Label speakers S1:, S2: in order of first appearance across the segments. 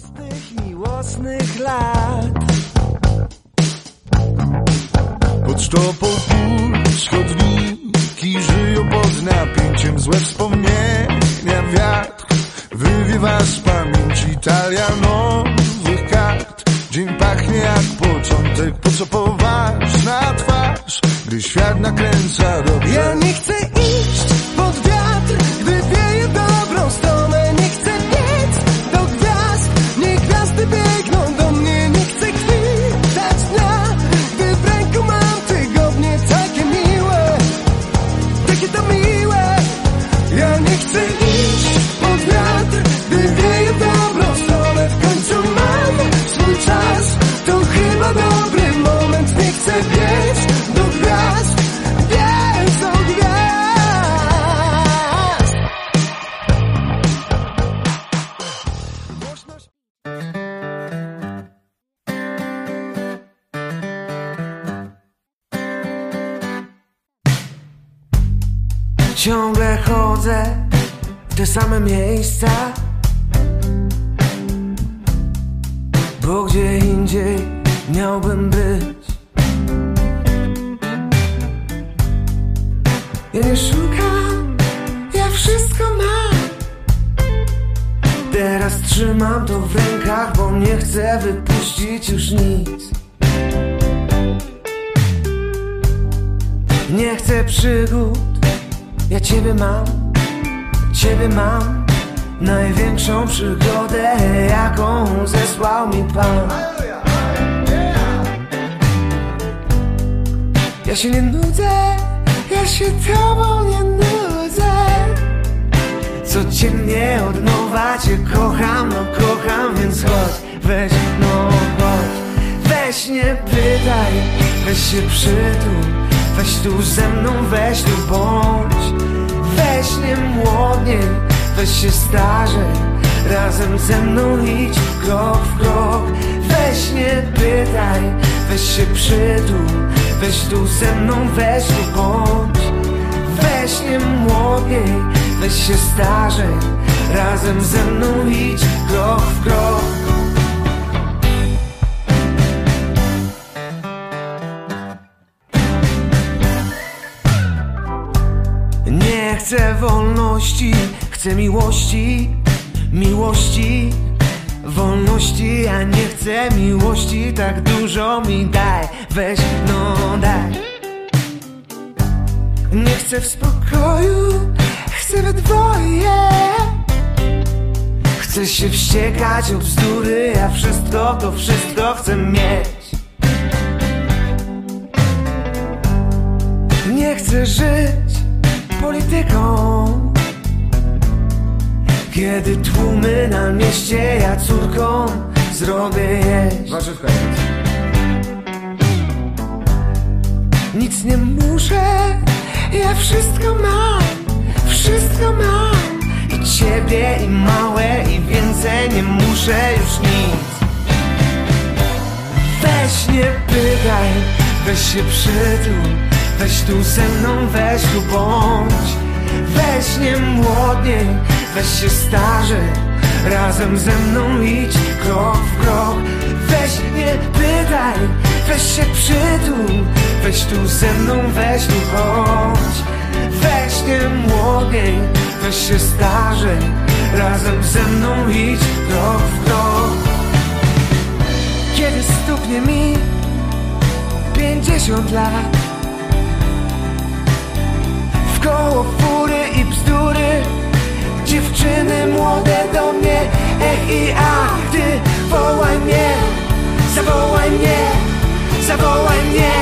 S1: Prostych, miłosnych lat. Pod sztopą chodniki żyją pod napięciem. Złe wspomnienia wiatr wywiewa z pamięci. Talia nowych kart. Dzień pachnie jak początek, po co poważna twarz Gdy świat nakręca dobrze
S2: Ja nie chcę iść
S3: Ciągle chodzę w te same miejsca. Bo gdzie indziej miałbym być? Ja nie szukam, ja wszystko mam. Teraz trzymam to w rękach, bo nie chcę wypuścić już nic. Nie chcę przygód ja ciebie mam, ciebie mam Największą przygodę, jaką zesłał mi Pan. Ja się nie nudzę, ja się tobą nie nudzę. Codziennie od nowa cię kocham, no kocham Więc chodź, weź, no chodź. Weź nie pytaj, weź się przytul Weź tu ze mną, weź tu bądź. Weź nie młodniej, weź się starzej Razem ze mną idź krok w krok. Weź nie pytaj, weź się przytul. Weź tu ze mną, weź tu bądź. Weź nie młodniej, weź się starzej Razem ze mną idź krok w krok chcę wolności, chcę miłości, miłości, wolności. Ja nie chcę miłości, tak dużo mi daj, weź, no daj. Nie chcę w spokoju, chcę we dwoje. Chcę się wściekać o bzdury, ja wszystko, to wszystko chcę mieć. Nie chcę żyć polityką. Kiedy tłumy na mieście ja córką zrobię jeść.
S4: Warzywka jest.
S3: Nic nie muszę, ja wszystko mam, wszystko mam. I ciebie i małe i więcej nie muszę już nic. Weź nie pytaj, weź się przytul Weź tu ze mną, weź tu bądź. Weź nie młodniej, weź się starzej Razem ze mną idź krok w krok. Weź nie pytaj, weź się przytul. Weź tu ze mną, weź tu chodź Weź nie młodniej, weź się starzej Razem ze mną idź krok w krok. Kiedy stuknie mi pięćdziesiąt lat zawołaj mnie.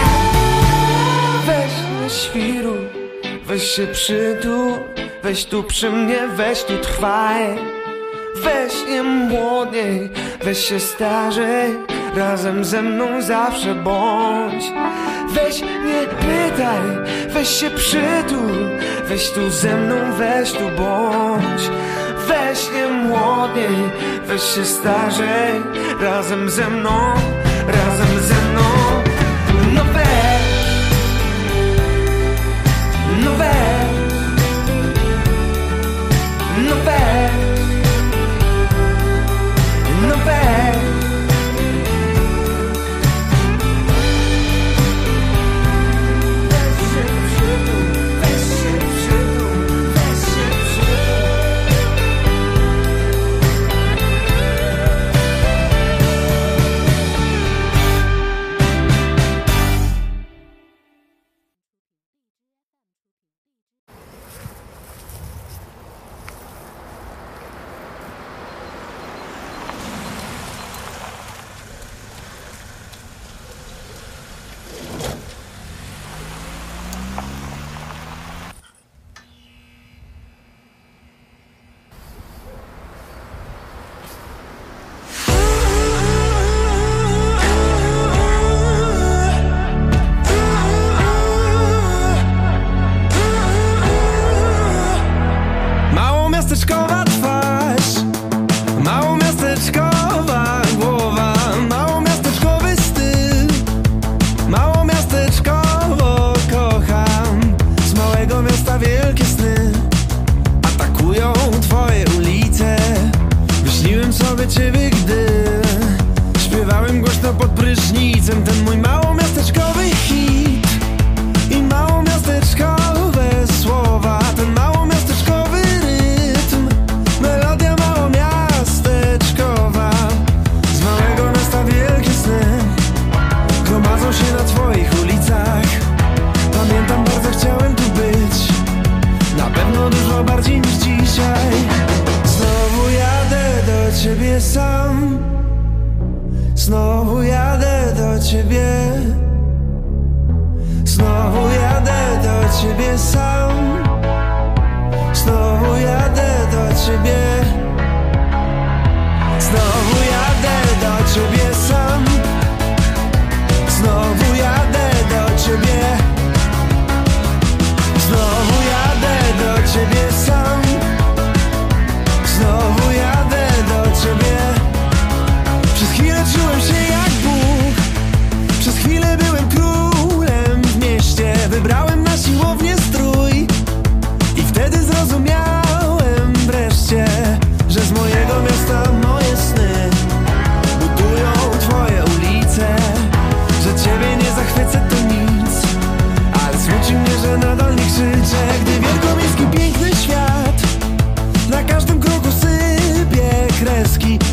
S3: Weź nie świruj, weź się przytul. Weź tu przy mnie, weź tu trwaj. Weź nie młodniej, weź się starzej. Razem ze mną zawsze bądź. Weź nie pytaj, weź się przytul. Weź tu ze mną, weź tu bądź. Weź nie młodniej, weź się starzej. Razem ze mną, razem ze mną dzisiaj. Znowu jadę do ciebie sam. Znowu jadę do ciebie. Znowu jadę do ciebie sam. Znowu jadę do ciebie. Znowu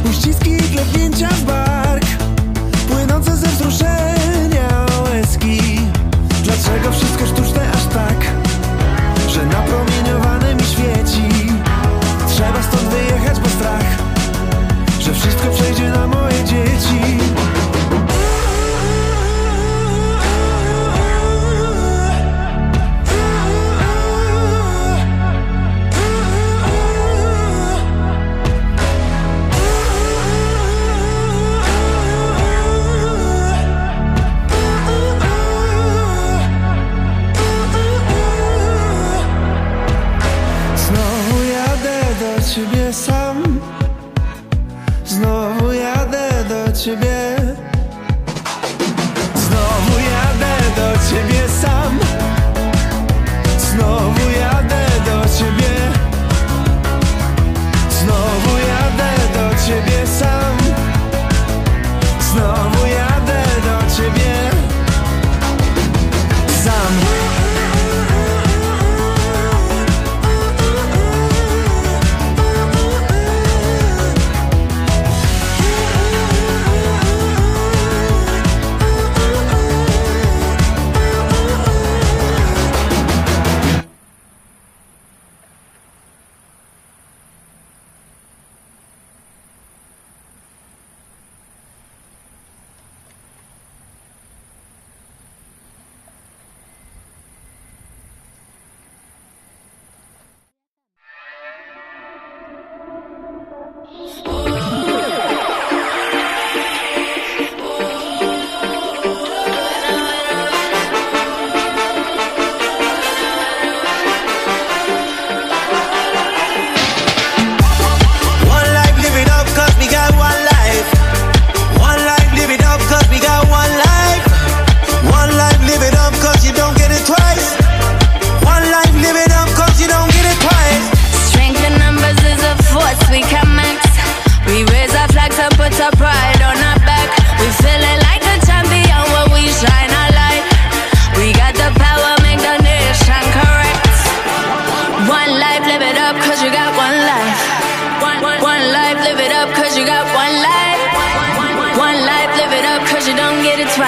S3: She's she's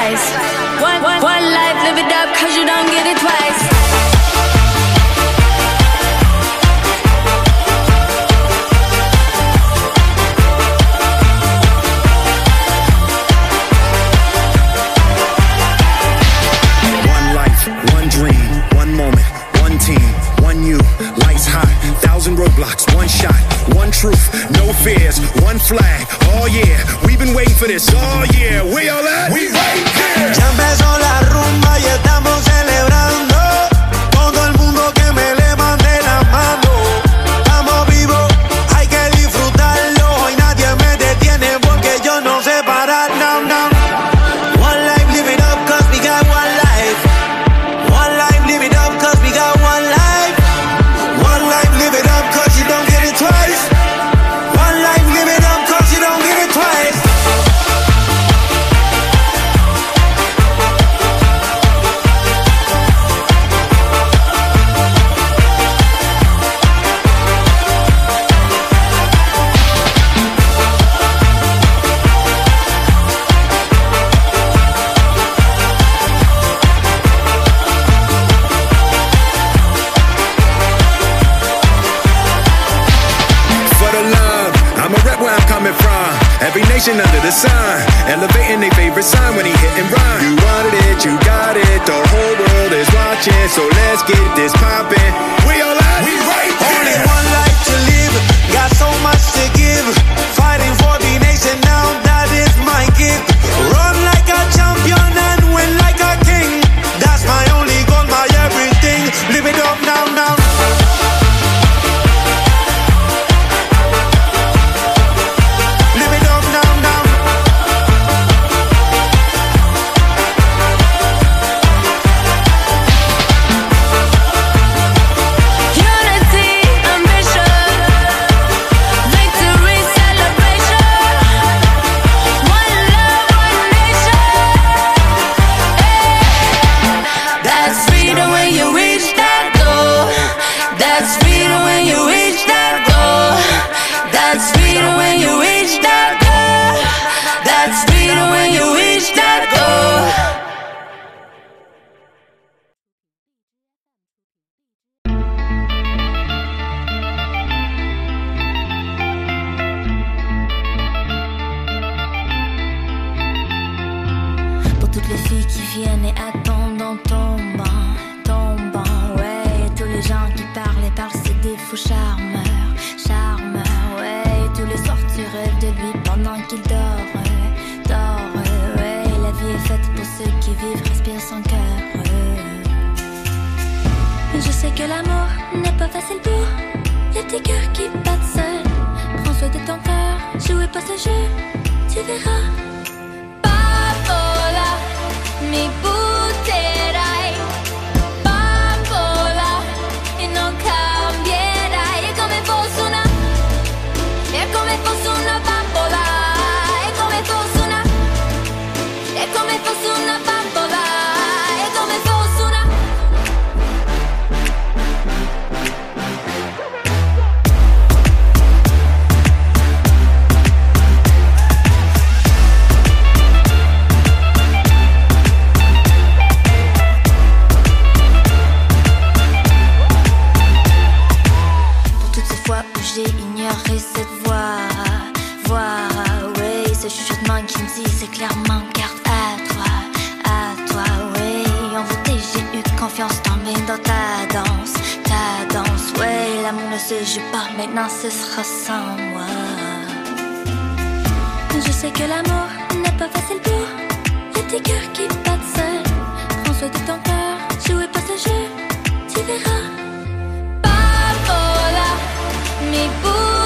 S4: One life, live it up, cause you don't get it twice.
S5: roadblocks, one shot, one truth, no fears, one flag. Oh yeah, we've been waiting for this. Oh yeah, we all at.
S6: sais que l'amour n'est pas facile pour les petits cœurs qui battent seuls. Prends soin de ton cœur, jouez pas ce jeu, tu verras. Pas mais pour monsieur, je parle maintenant, ce sera sans moi. Je sais que l'amour n'est pas facile pour tes cœurs qui battent seuls. Prends soin de ton cœur, jouez pas ce jeu, tu verras. Pas là, mais pour.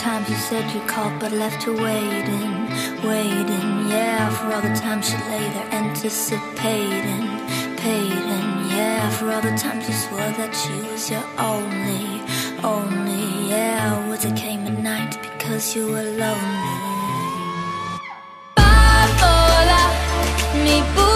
S6: times you said you called but left her waiting, waiting, yeah. For all the times she lay there anticipating, paying, yeah. For all the times you swore that she was your only, only, yeah. Was it came at night because you were lonely? Bipolar, me.